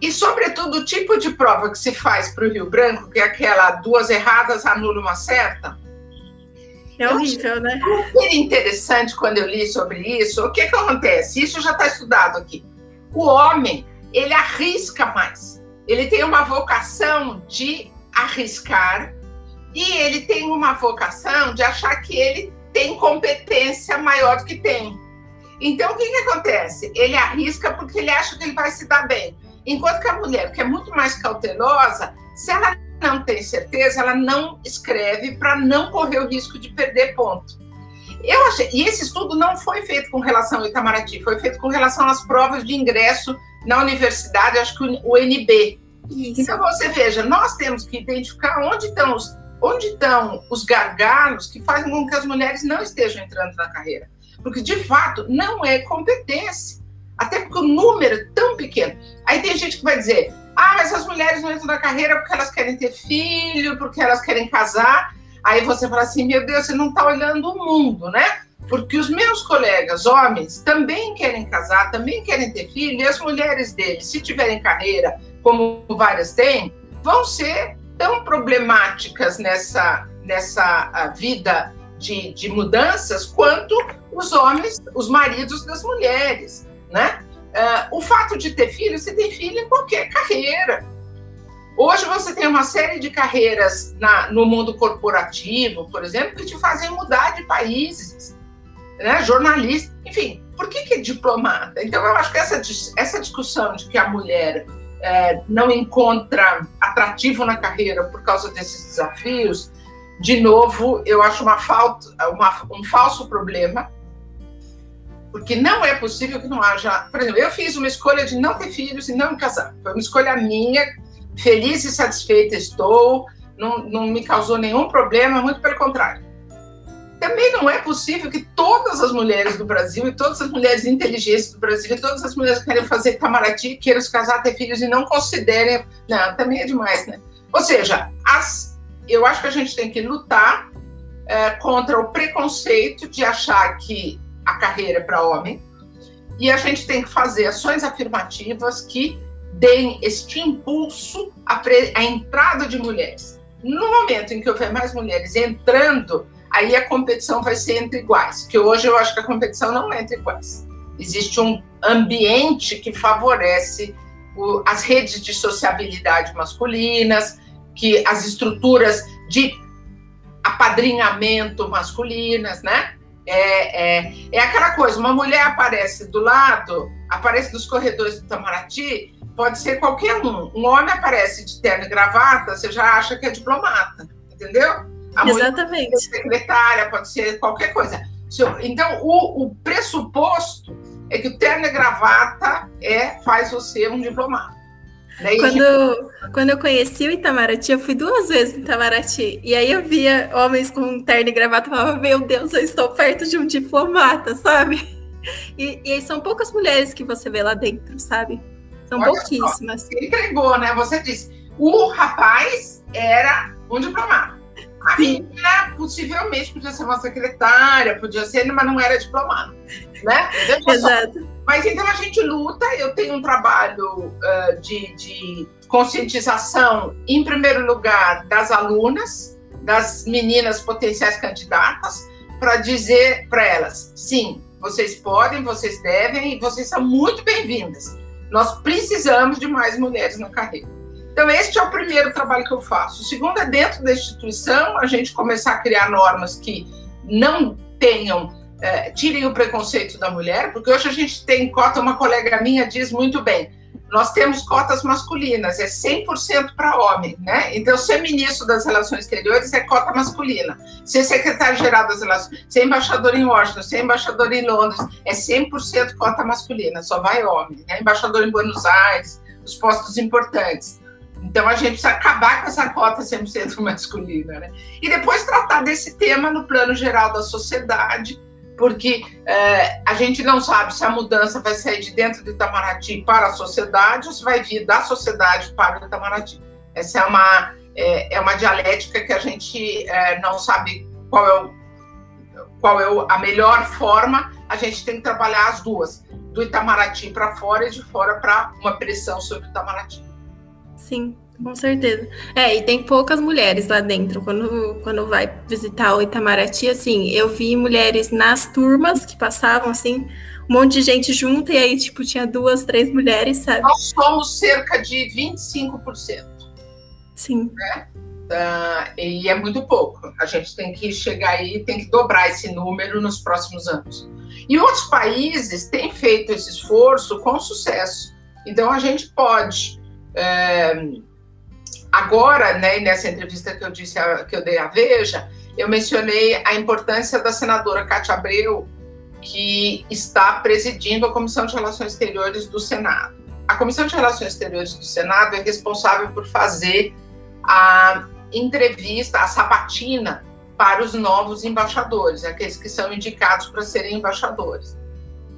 E, sobretudo, o tipo de prova que se faz para o Rio Branco, que é aquela duas erradas anula uma certa. É horrível, né? Super interessante quando eu li sobre isso. O que, que acontece? Isso já está estudado aqui. O homem, ele arrisca mais. Ele tem uma vocação de arriscar e ele tem uma vocação de achar que ele tem competência maior do que tem. Então, o que, que acontece? Ele arrisca porque ele acha que ele vai se dar bem. Enquanto que a mulher, que é muito mais cautelosa, se ela não tem certeza, ela não escreve para não correr o risco de perder ponto. Eu achei, e esse estudo não foi feito com relação ao Itamaraty, foi feito com relação às provas de ingresso na universidade, acho que o NB. Isso. Então você veja, nós temos que identificar onde estão os, onde estão os gargalos que fazem com que as mulheres não estejam entrando na carreira. Porque, de fato, não é competência. Até porque o número é tão pequeno. Aí tem gente que vai dizer: ah, mas as mulheres não entram na carreira porque elas querem ter filho, porque elas querem casar. Aí você fala assim: meu Deus, você não está olhando o mundo, né? Porque os meus colegas homens também querem casar, também querem ter filho, e as mulheres deles, se tiverem carreira, como várias têm, vão ser tão problemáticas nessa, nessa ah, vida de, de mudanças quanto os homens, os maridos das mulheres, né? Uh, o fato de ter filho, você tem filho em qualquer carreira. Hoje você tem uma série de carreiras na, no mundo corporativo, por exemplo, que te fazem mudar de países, né? Jornalista, enfim. Por que, que é diplomata? Então, eu acho que essa, essa discussão de que a mulher é, não encontra atrativo na carreira por causa desses desafios, de novo, eu acho uma falta, uma, um falso problema, porque não é possível que não haja. Por exemplo, eu fiz uma escolha de não ter filhos e não me casar. Foi uma escolha minha, feliz e satisfeita estou, não, não me causou nenhum problema, muito pelo contrário. Também não é possível que todas as mulheres do Brasil e todas as mulheres inteligentes do Brasil e todas as mulheres que querem fazer Itamaraty queiram se casar, ter filhos e não considerem. Não, também é demais, né? Ou seja, as eu acho que a gente tem que lutar é, contra o preconceito de achar que a carreira é para homem e a gente tem que fazer ações afirmativas que deem este impulso à, à entrada de mulheres. No momento em que houver mais mulheres entrando, aí a competição vai ser entre iguais, que hoje eu acho que a competição não é entre iguais. Existe um ambiente que favorece o, as redes de sociabilidade masculinas, que as estruturas de apadrinhamento masculinas, né? É, é, é aquela coisa, uma mulher aparece do lado, aparece dos corredores do Itamaraty, pode ser qualquer um. Um homem aparece de terno e gravata, você já acha que é diplomata, entendeu? A Exatamente. pode ser secretária, pode ser qualquer coisa. Então, o, o pressuposto é que o terno e gravata é, faz você um diplomata. Quando, quando eu conheci o Itamaraty, eu fui duas vezes no Itamaraty. E aí eu via homens com terno e gravata e falava, meu Deus, eu estou perto de um diplomata, sabe? E, e são poucas mulheres que você vê lá dentro, sabe? São Olha pouquíssimas. Só, entregou, né? Você disse, o rapaz era um diplomata. A menina possivelmente podia ser uma secretária, podia ser, mas não era diplomata, né? Exato. Mas então a gente luta, eu tenho um trabalho uh, de, de conscientização, em primeiro lugar, das alunas, das meninas potenciais candidatas, para dizer para elas: sim, vocês podem, vocês devem e vocês são muito bem-vindas. Nós precisamos de mais mulheres na carreira. Então, este é o primeiro trabalho que eu faço. O segundo é dentro da instituição, a gente começar a criar normas que não tenham é, tirem o preconceito da mulher, porque hoje a gente tem cota, uma colega minha diz muito bem, nós temos cotas masculinas, é 100% para homem, né? Então, ser ministro das Relações Exteriores é cota masculina. Ser secretário-geral das Relações, ser embaixador em Washington, ser embaixador em Londres, é 100% cota masculina, só vai homem, né? Embaixador em Buenos Aires, os postos importantes. Então, a gente precisa acabar com essa cota 100% (laughs) masculina, né? E depois tratar desse tema no plano geral da sociedade, porque é, a gente não sabe se a mudança vai sair de dentro do Itamaraty para a sociedade ou se vai vir da sociedade para o Itamaraty. Essa é uma, é, é uma dialética que a gente é, não sabe qual é, o, qual é a melhor forma, a gente tem que trabalhar as duas, do Itamaraty para fora e de fora para uma pressão sobre o Itamaraty. Sim, com certeza. É, e tem poucas mulheres lá dentro. Quando, quando vai visitar o Itamaraty, assim, eu vi mulheres nas turmas que passavam, assim, um monte de gente junto e aí, tipo, tinha duas, três mulheres, sabe? Nós somos cerca de 25%. Sim. Né? Uh, e é muito pouco. A gente tem que chegar aí, tem que dobrar esse número nos próximos anos. E outros países têm feito esse esforço com sucesso. Então a gente pode. É, agora, né, nessa entrevista que eu disse que eu dei à Veja, eu mencionei a importância da senadora Cátia Abreu, que está presidindo a Comissão de Relações Exteriores do Senado. A Comissão de Relações Exteriores do Senado é responsável por fazer a entrevista, a sabatina para os novos embaixadores, aqueles que são indicados para serem embaixadores.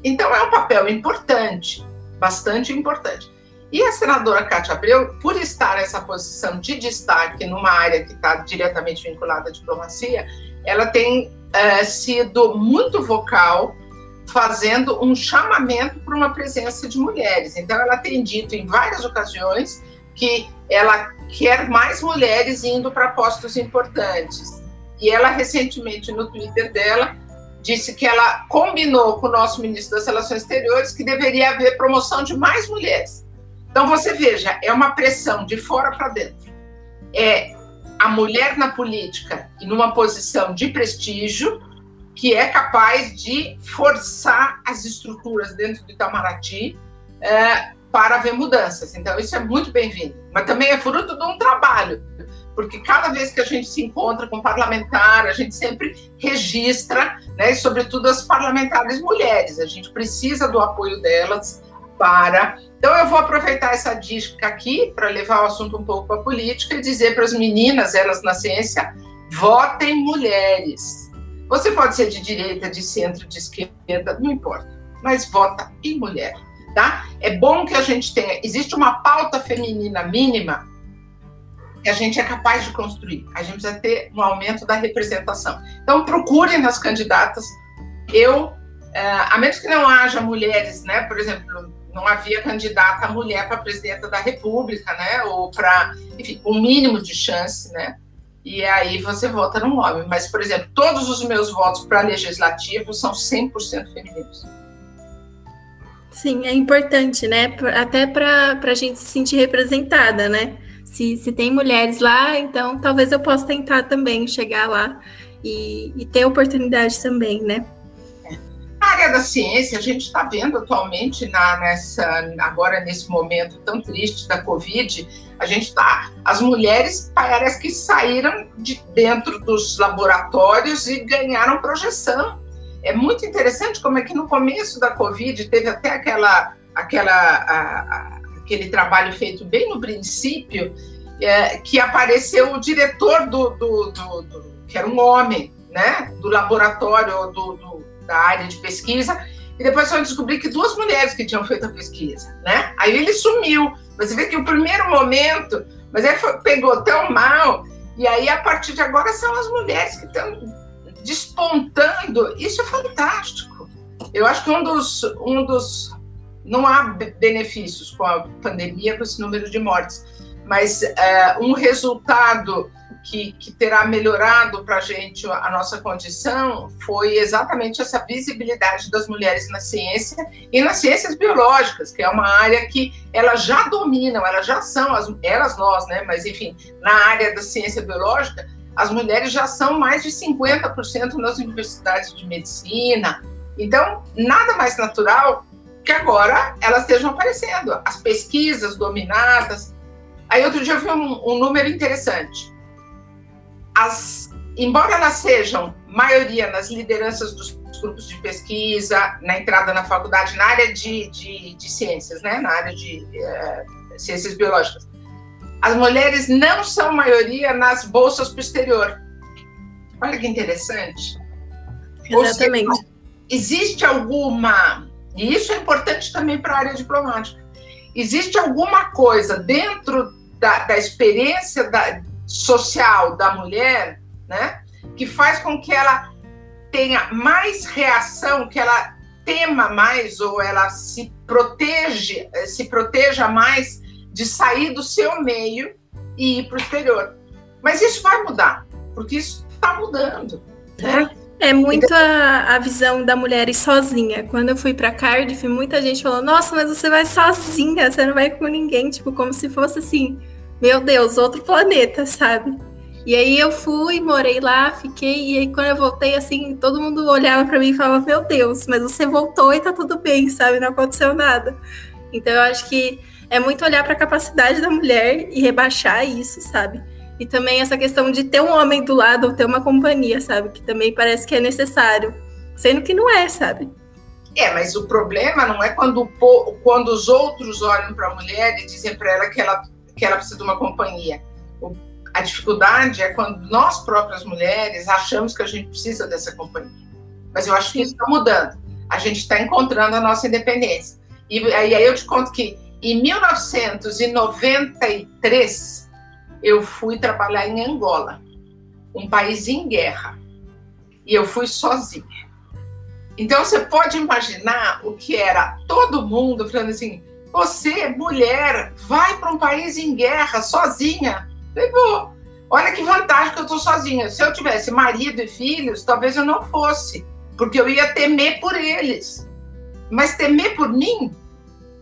Então é um papel importante, bastante importante. E a senadora Cátia Abreu, por estar nessa posição de destaque numa área que está diretamente vinculada à diplomacia, ela tem é, sido muito vocal, fazendo um chamamento para uma presença de mulheres. Então, ela tem dito em várias ocasiões que ela quer mais mulheres indo para postos importantes. E ela, recentemente, no Twitter dela, disse que ela combinou com o nosso ministro das Relações Exteriores que deveria haver promoção de mais mulheres. Então, você veja, é uma pressão de fora para dentro. É a mulher na política e numa posição de prestígio que é capaz de forçar as estruturas dentro do Itamaraty é, para haver mudanças. Então, isso é muito bem-vindo. Mas também é fruto de um trabalho, porque cada vez que a gente se encontra com parlamentar, a gente sempre registra, né, sobretudo as parlamentares mulheres, a gente precisa do apoio delas para. Então, eu vou aproveitar essa dica aqui para levar o assunto um pouco para a política e dizer para as meninas, elas na ciência, votem mulheres. Você pode ser de direita, de centro, de esquerda, não importa, mas vota em mulher tá? É bom que a gente tenha. Existe uma pauta feminina mínima que a gente é capaz de construir. A gente precisa ter um aumento da representação. Então, procurem nas candidatas. Eu, é, a menos que não haja mulheres, né? Por exemplo, não havia candidata mulher para presidenta da República, né? Ou para, enfim, um mínimo de chance, né? E aí você vota no homem. Mas, por exemplo, todos os meus votos para legislativo são 100% femininos. Sim, é importante, né? Até para a gente se sentir representada, né? Se, se tem mulheres lá, então talvez eu possa tentar também chegar lá e, e ter oportunidade também, né? Na área da ciência, a gente está vendo atualmente na, nessa, agora nesse momento tão triste da Covid, a gente está. As mulheres parece que saíram de dentro dos laboratórios e ganharam projeção é muito interessante como é que no começo da Covid teve até aquela, aquela, a, a, aquele trabalho feito bem no princípio, é, que apareceu o diretor do, do, do, do, que era um homem, né, do laboratório do, da área de pesquisa, e depois só descobri que duas mulheres que tinham feito a pesquisa, né? Aí ele sumiu. Você vê que o primeiro momento, mas aí foi, pegou tão mal, e aí a partir de agora são as mulheres que estão despontando, isso é fantástico. Eu acho que um dos, um dos não há benefícios com a pandemia, com esse número de mortes, mas é, um resultado que, que terá melhorado para a gente a nossa condição foi exatamente essa visibilidade das mulheres na ciência e nas ciências biológicas, que é uma área que elas já dominam, elas já são, as, elas nós, né? Mas enfim, na área da ciência biológica, as mulheres já são mais de 50% nas universidades de medicina. Então, nada mais natural que agora elas estejam aparecendo, as pesquisas dominadas. Aí, outro dia eu vi um, um número interessante. As, embora elas sejam maioria nas lideranças dos grupos de pesquisa, na entrada na faculdade, na área de, de, de ciências, né? na área de é, ciências biológicas, as mulheres não são maioria nas bolsas para o exterior. Olha que interessante. Exatamente. Seja, existe alguma, e isso é importante também para a área diplomática, existe alguma coisa dentro da, da experiência da, social da mulher, né, que faz com que ela tenha mais reação, que ela tema mais ou ela se protege, se proteja mais de sair do seu meio e ir para o exterior. Mas isso vai mudar, porque isso está mudando. Né? É muito a, a visão da mulher ir sozinha. Quando eu fui para Cardiff, muita gente falou: Nossa, mas você vai sozinha, você não vai com ninguém. Tipo, como se fosse assim, meu Deus, outro planeta, sabe? E aí eu fui, morei lá, fiquei, e aí quando eu voltei, assim, todo mundo olhava para mim e falava: Meu Deus, mas você voltou e tá tudo bem, sabe? Não aconteceu nada. Então eu acho que é muito olhar para a capacidade da mulher e rebaixar isso, sabe? E também essa questão de ter um homem do lado ou ter uma companhia, sabe? Que também parece que é necessário, sendo que não é, sabe? É, mas o problema não é quando, quando os outros olham para a mulher e dizem para ela que, ela que ela precisa de uma companhia. A dificuldade é quando nós próprias mulheres achamos que a gente precisa dessa companhia. Mas eu acho que isso está mudando. A gente está encontrando a nossa independência. E aí eu te conto que em 1993 eu fui trabalhar em Angola, um país em guerra, e eu fui sozinha. Então você pode imaginar o que era todo mundo falando assim: você, mulher, vai para um país em guerra sozinha. Vou. Olha que vantagem que eu estou sozinha. Se eu tivesse marido e filhos, talvez eu não fosse, porque eu ia temer por eles. Mas temer por mim,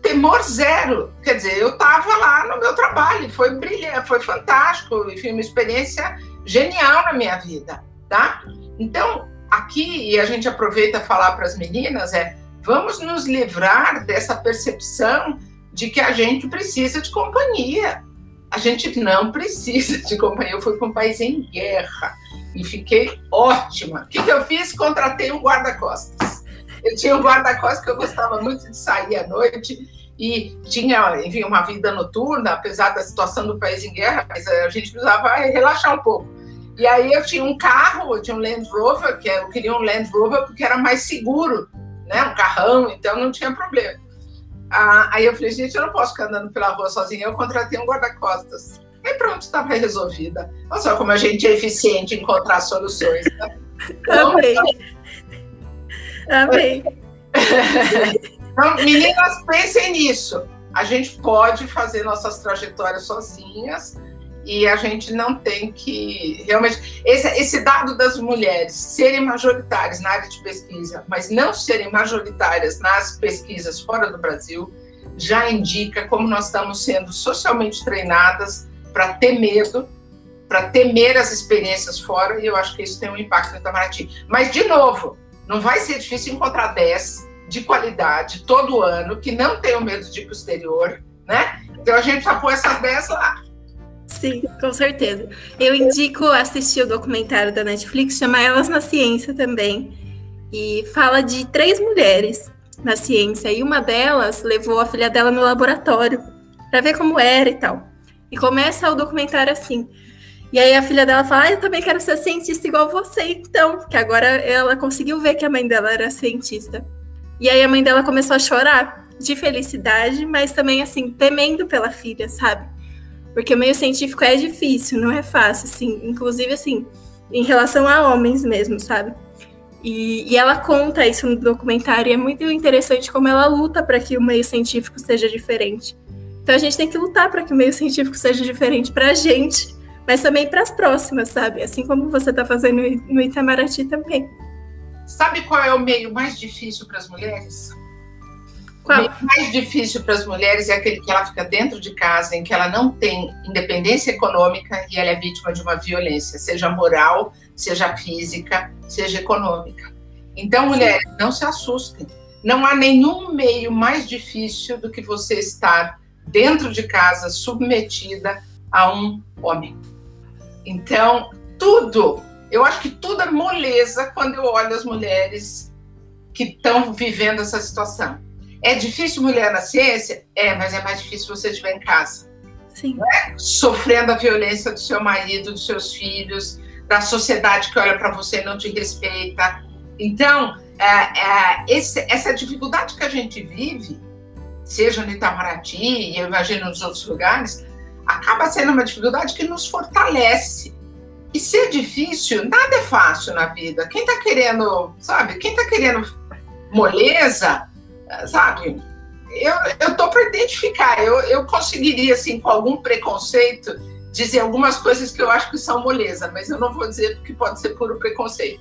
temor zero. Quer dizer, eu estava lá no meu trabalho, foi brilhante, foi fantástico, foi uma experiência genial na minha vida, tá? Então, aqui, e a gente aproveita falar para as meninas, é vamos nos livrar dessa percepção de que a gente precisa de companhia. A gente não precisa de companhia. Eu fui para um país em guerra e fiquei ótima. O que, que eu fiz? Contratei um guarda-costas. Eu tinha um guarda-costas que eu gostava muito de sair à noite e tinha, enfim, uma vida noturna, apesar da situação do país em guerra, mas a gente precisava relaxar um pouco. E aí eu tinha um carro, eu tinha um Land Rover, que eu queria um Land Rover porque era mais seguro, né? Um carrão, então não tinha problema. Ah, aí eu falei, gente, eu não posso ficar andando pela rua sozinha, eu contratei um guarda-costas. E pronto, estava resolvida. Olha só como a gente é eficiente em encontrar soluções. Né? Então, (laughs) Amei. Amém. (laughs) então, meninas, pensem nisso. A gente pode fazer nossas trajetórias sozinhas e a gente não tem que realmente esse, esse dado das mulheres serem majoritárias na área de pesquisa, mas não serem majoritárias nas pesquisas fora do Brasil, já indica como nós estamos sendo socialmente treinadas para ter medo, para temer as experiências fora, e eu acho que isso tem um impacto no Itamaraty. Mas, de novo, não vai ser difícil encontrar 10 de qualidade todo ano, que não tenham medo de ir para o exterior, né? Então a gente já põe essas 10 lá. Sim, com certeza. Eu indico assistir o documentário da Netflix, chama Elas na Ciência também. E fala de três mulheres na ciência. E uma delas levou a filha dela no laboratório para ver como era e tal. E começa o documentário assim. E aí a filha dela fala: ah, Eu também quero ser cientista igual você, então. Que agora ela conseguiu ver que a mãe dela era cientista. E aí a mãe dela começou a chorar de felicidade, mas também assim, temendo pela filha, sabe? Porque o meio científico é difícil, não é fácil, assim, inclusive assim, em relação a homens mesmo, sabe? E, e ela conta isso no documentário, e é muito interessante como ela luta para que o meio científico seja diferente. Então a gente tem que lutar para que o meio científico seja diferente para a gente mas também para as próximas, sabe? Assim como você está fazendo no Itamaraty também. Sabe qual é o meio mais difícil para as mulheres? Qual? O mais difícil para as mulheres é aquele que ela fica dentro de casa, em que ela não tem independência econômica e ela é vítima de uma violência, seja moral, seja física, seja econômica. Então, mulheres, não se assustem. Não há nenhum meio mais difícil do que você estar dentro de casa, submetida a um homem. Então, tudo, eu acho que tudo é moleza quando eu olho as mulheres que estão vivendo essa situação. É difícil mulher na ciência? É, mas é mais difícil você estiver em casa. Sim. É? Sofrendo a violência do seu marido, dos seus filhos, da sociedade que olha para você e não te respeita. Então, é, é, esse, essa dificuldade que a gente vive, seja no Itamaraty, eu imagino nos outros lugares, acaba sendo uma dificuldade que nos fortalece. E ser difícil, nada é fácil na vida. Quem está querendo, sabe, quem está querendo moleza, sabe, eu, eu tô para identificar. Eu, eu conseguiria, assim, com algum preconceito, dizer algumas coisas que eu acho que são moleza, mas eu não vou dizer porque pode ser puro preconceito.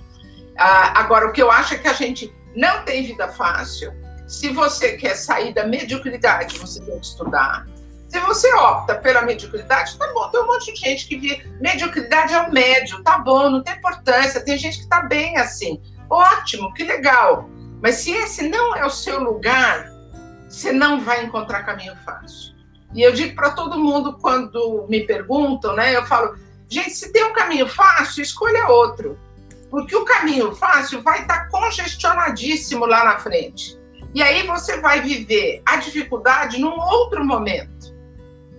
Ah, agora, o que eu acho é que a gente não tem vida fácil. Se você quer sair da mediocridade, você tem que estudar. Se você opta pela mediocridade, tá bom, tem um monte de gente que vê mediocridade é o médio, tá bom, não tem importância, tem gente que tá bem assim. Ótimo, que legal. Mas se esse não é o seu lugar, você não vai encontrar caminho fácil. E eu digo para todo mundo quando me perguntam, né? Eu falo, gente, se tem um caminho fácil, escolha outro. Porque o caminho fácil vai estar tá congestionadíssimo lá na frente. E aí você vai viver a dificuldade num outro momento.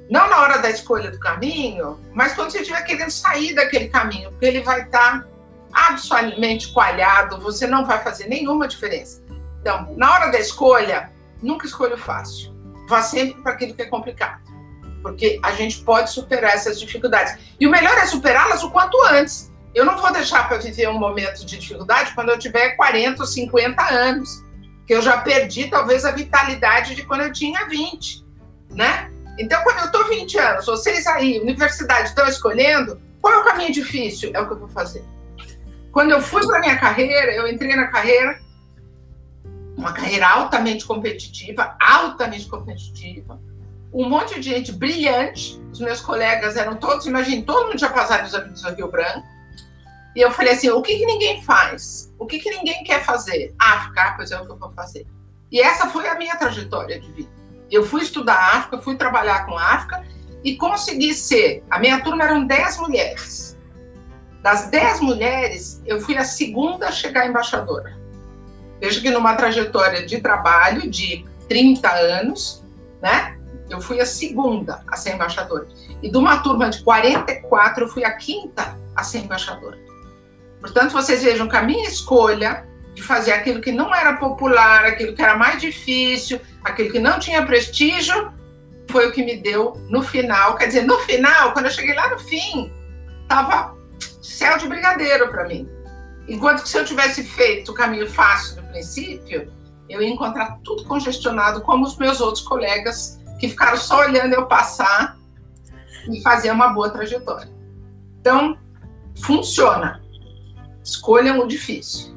Não na hora da escolha do caminho, mas quando você estiver querendo sair daquele caminho, porque ele vai estar tá absolutamente coalhado, você não vai fazer nenhuma diferença. Então, na hora da escolha, nunca escolha o fácil. Vá sempre para aquilo que é complicado. Porque a gente pode superar essas dificuldades. E o melhor é superá-las o quanto antes. Eu não vou deixar para viver um momento de dificuldade quando eu tiver 40 ou 50 anos. Que eu já perdi talvez a vitalidade de quando eu tinha 20, né? Então, quando eu estou 20 anos, vocês aí, universidade, estão escolhendo, qual é o caminho difícil? É o que eu vou fazer. Quando eu fui para minha carreira, eu entrei na carreira, uma carreira altamente competitiva, altamente competitiva, um monte de gente brilhante, os meus colegas eram todos, imagine, todo mundo tinha passado nos amigos do Rio Branco, e eu falei assim, o que, que ninguém faz? O que, que ninguém quer fazer? África, pois é o que eu vou fazer. E essa foi a minha trajetória de vida. Eu fui estudar África, fui trabalhar com África e consegui ser. A minha turma eram 10 mulheres. Das dez mulheres, eu fui a segunda a chegar embaixadora. Veja que numa trajetória de trabalho de 30 anos, né? Eu fui a segunda a ser embaixadora. E de uma turma de 44, eu fui a quinta a ser embaixadora. Portanto, vocês vejam que a minha escolha de fazer aquilo que não era popular, aquilo que era mais difícil, aquilo que não tinha prestígio, foi o que me deu no final. Quer dizer, no final, quando eu cheguei lá no fim, estava céu de brigadeiro para mim. Enquanto que se eu tivesse feito o caminho fácil no princípio, eu ia encontrar tudo congestionado, como os meus outros colegas que ficaram só olhando eu passar e fazer uma boa trajetória. Então, funciona. Escolham o difícil.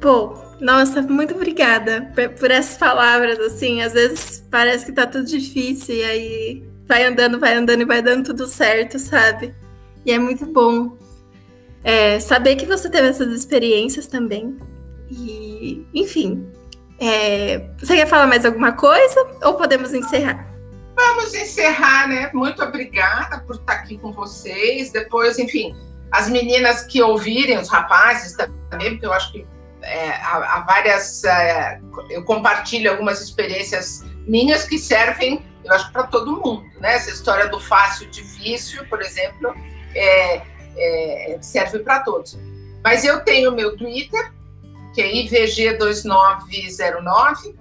Pô, nossa, muito obrigada por essas palavras. Assim, às vezes parece que tá tudo difícil e aí vai andando, vai andando e vai dando tudo certo, sabe? E é muito bom é, saber que você teve essas experiências também. E, enfim, é, você quer falar mais alguma coisa ou podemos encerrar? Vamos encerrar, né? Muito obrigada por estar aqui com vocês. Depois, enfim, as meninas que ouvirem, os rapazes também, porque eu acho que é, há, há, várias. É, eu compartilho algumas experiências minhas que servem, eu acho, para todo mundo, né? Essa história do fácil difícil, por exemplo, é, é, serve para todos. Mas eu tenho meu Twitter, que é IVG2909.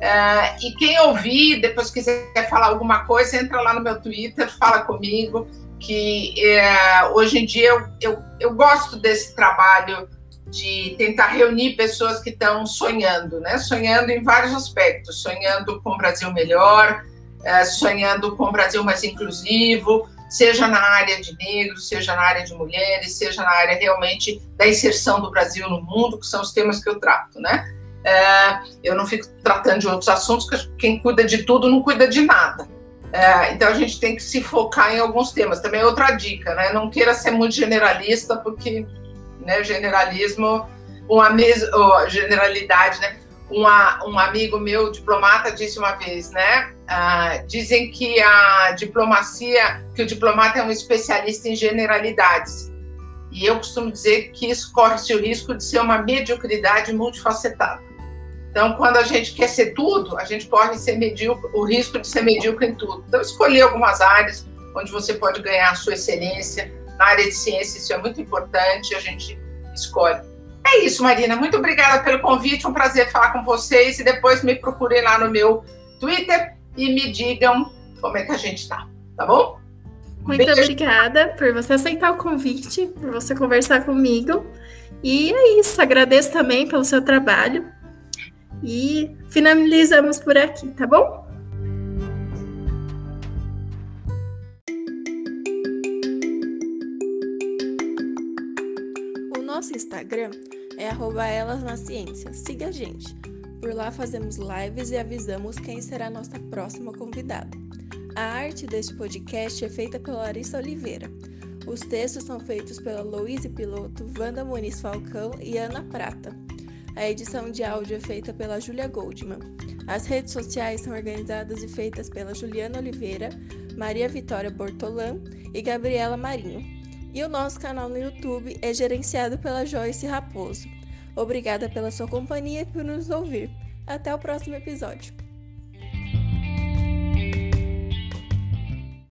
É, e quem ouvir, depois quiser falar alguma coisa, entra lá no meu Twitter, fala comigo, que é, hoje em dia eu, eu, eu gosto desse trabalho de tentar reunir pessoas que estão sonhando, né? Sonhando em vários aspectos, sonhando com um Brasil melhor, é, sonhando com um Brasil mais inclusivo, seja na área de negros, seja na área de mulheres, seja na área realmente da inserção do Brasil no mundo, que são os temas que eu trato, né? É, eu não fico tratando de outros assuntos, porque quem cuida de tudo não cuida de nada. É, então a gente tem que se focar em alguns temas. Também é outra dica, né? Não queira ser muito generalista, porque né, generalismo, uma mes generalidade, né? Uma, um amigo meu, diplomata, disse uma vez, né? Ah, dizem que a diplomacia, que o diplomata é um especialista em generalidades. E eu costumo dizer que isso corre-se o risco de ser uma mediocridade multifacetada. Então, quando a gente quer ser tudo, a gente corre ser medíocre, o risco de ser medíocre em tudo. Então, escolher algumas áreas onde você pode ganhar a sua excelência. Na área de ciência, isso é muito importante, a gente escolhe. É isso, Marina. Muito obrigada pelo convite. Um prazer falar com vocês. E depois me procurem lá no meu Twitter e me digam como é que a gente está, tá bom? Muito Beijo. obrigada por você aceitar o convite, por você conversar comigo. E é isso, agradeço também pelo seu trabalho. E finalizamos por aqui, tá bom? Instagram é Elas na Ciência. Siga a gente. Por lá fazemos lives e avisamos quem será nossa próxima convidada. A arte deste podcast é feita pela Larissa Oliveira. Os textos são feitos pela Louise Piloto, Wanda Muniz Falcão e Ana Prata. A edição de áudio é feita pela Julia Goldman. As redes sociais são organizadas e feitas pela Juliana Oliveira, Maria Vitória Bortolan e Gabriela Marinho. E o nosso canal no YouTube é gerenciado pela Joyce Raposo. Obrigada pela sua companhia e por nos ouvir. Até o próximo episódio.